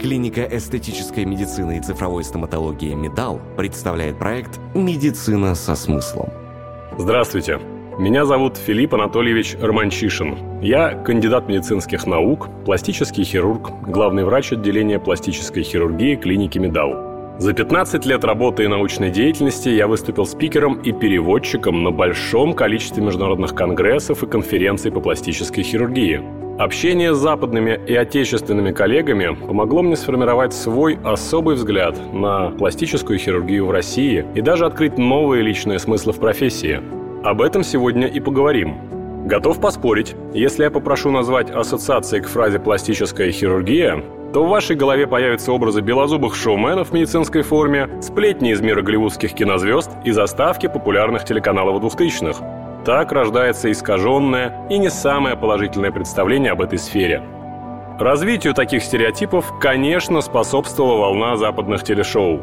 Клиника эстетической медицины и цифровой стоматологии «Медал» представляет проект «Медицина со смыслом». Здравствуйте. Меня зовут Филипп Анатольевич Романчишин. Я кандидат медицинских наук, пластический хирург, главный врач отделения пластической хирургии клиники «Медал». За 15 лет работы и научной деятельности я выступил спикером и переводчиком на большом количестве международных конгрессов и конференций по пластической хирургии. Общение с западными и отечественными коллегами помогло мне сформировать свой особый взгляд на пластическую хирургию в России и даже открыть новые личные смыслы в профессии. Об этом сегодня и поговорим. Готов поспорить, если я попрошу назвать ассоциации к фразе «пластическая хирургия», то в вашей голове появятся образы белозубых шоуменов в медицинской форме, сплетни из мира голливудских кинозвезд и заставки популярных телеканалов 2000-х. Так рождается искаженное и не самое положительное представление об этой сфере. Развитию таких стереотипов, конечно, способствовала волна западных телешоу.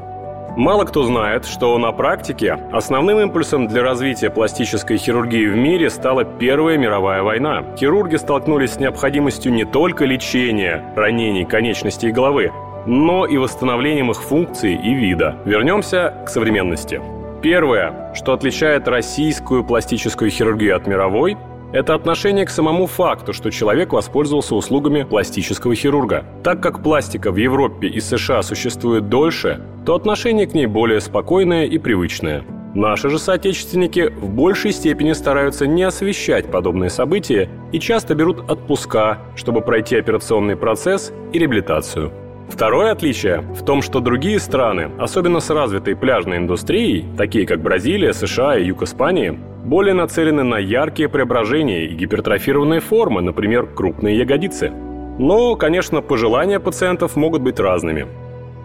Мало кто знает, что на практике основным импульсом для развития пластической хирургии в мире стала Первая мировая война. Хирурги столкнулись с необходимостью не только лечения ранений конечностей и головы, но и восстановлением их функций и вида. Вернемся к современности. Первое, что отличает российскую пластическую хирургию от мировой, это отношение к самому факту, что человек воспользовался услугами пластического хирурга. Так как пластика в Европе и США существует дольше, то отношение к ней более спокойное и привычное. Наши же соотечественники в большей степени стараются не освещать подобные события и часто берут отпуска, чтобы пройти операционный процесс и реабилитацию. Второе отличие в том, что другие страны, особенно с развитой пляжной индустрией, такие как Бразилия, США и Юг Испании, более нацелены на яркие преображения и гипертрофированные формы, например, крупные ягодицы. Но, конечно, пожелания пациентов могут быть разными.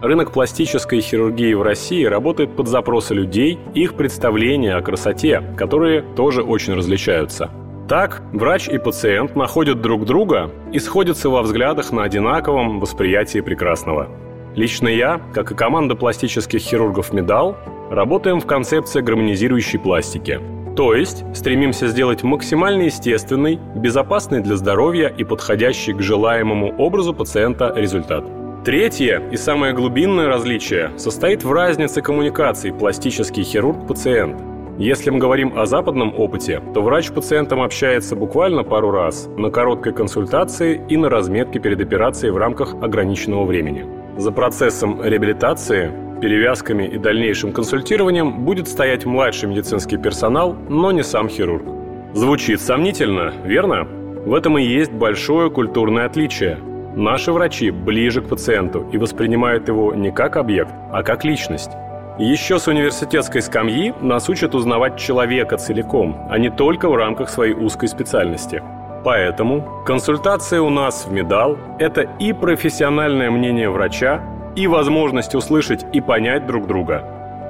Рынок пластической хирургии в России работает под запросы людей их представления о красоте, которые тоже очень различаются. Так, врач и пациент находят друг друга и сходятся во взглядах на одинаковом восприятии прекрасного. Лично я, как и команда пластических хирургов «Медал», работаем в концепции гармонизирующей пластики – то есть стремимся сделать максимально естественный, безопасный для здоровья и подходящий к желаемому образу пациента результат. Третье и самое глубинное различие состоит в разнице коммуникаций пластический хирург-пациент. Если мы говорим о западном опыте, то врач с пациентом общается буквально пару раз на короткой консультации и на разметке перед операцией в рамках ограниченного времени. За процессом реабилитации перевязками и дальнейшим консультированием будет стоять младший медицинский персонал, но не сам хирург. Звучит сомнительно, верно? В этом и есть большое культурное отличие. Наши врачи ближе к пациенту и воспринимают его не как объект, а как личность. Еще с университетской скамьи нас учат узнавать человека целиком, а не только в рамках своей узкой специальности. Поэтому консультация у нас в Медал – это и профессиональное мнение врача, и возможность услышать и понять друг друга,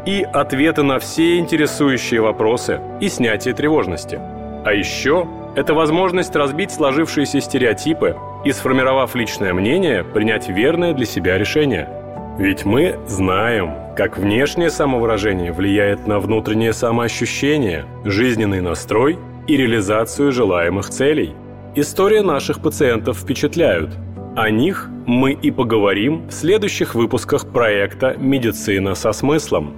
и ответы на все интересующие вопросы, и снятие тревожности. А еще это возможность разбить сложившиеся стереотипы и, сформировав личное мнение, принять верное для себя решение. Ведь мы знаем, как внешнее самовыражение влияет на внутреннее самоощущение, жизненный настрой и реализацию желаемых целей. История наших пациентов впечатляют – о них мы и поговорим в следующих выпусках проекта «Медицина со смыслом».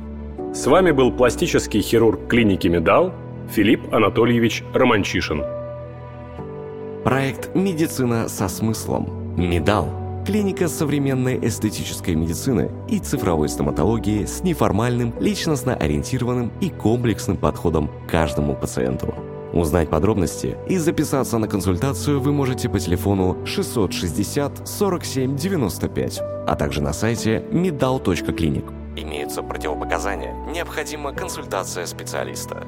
С вами был пластический хирург клиники «Медал» Филипп Анатольевич Романчишин. Проект «Медицина со смыслом». «Медал» – клиника современной эстетической медицины и цифровой стоматологии с неформальным, личностно ориентированным и комплексным подходом к каждому пациенту – Узнать подробности и записаться на консультацию вы можете по телефону 660 47 95, а также на сайте medal.clinic. Имеются противопоказания. Необходима консультация специалиста.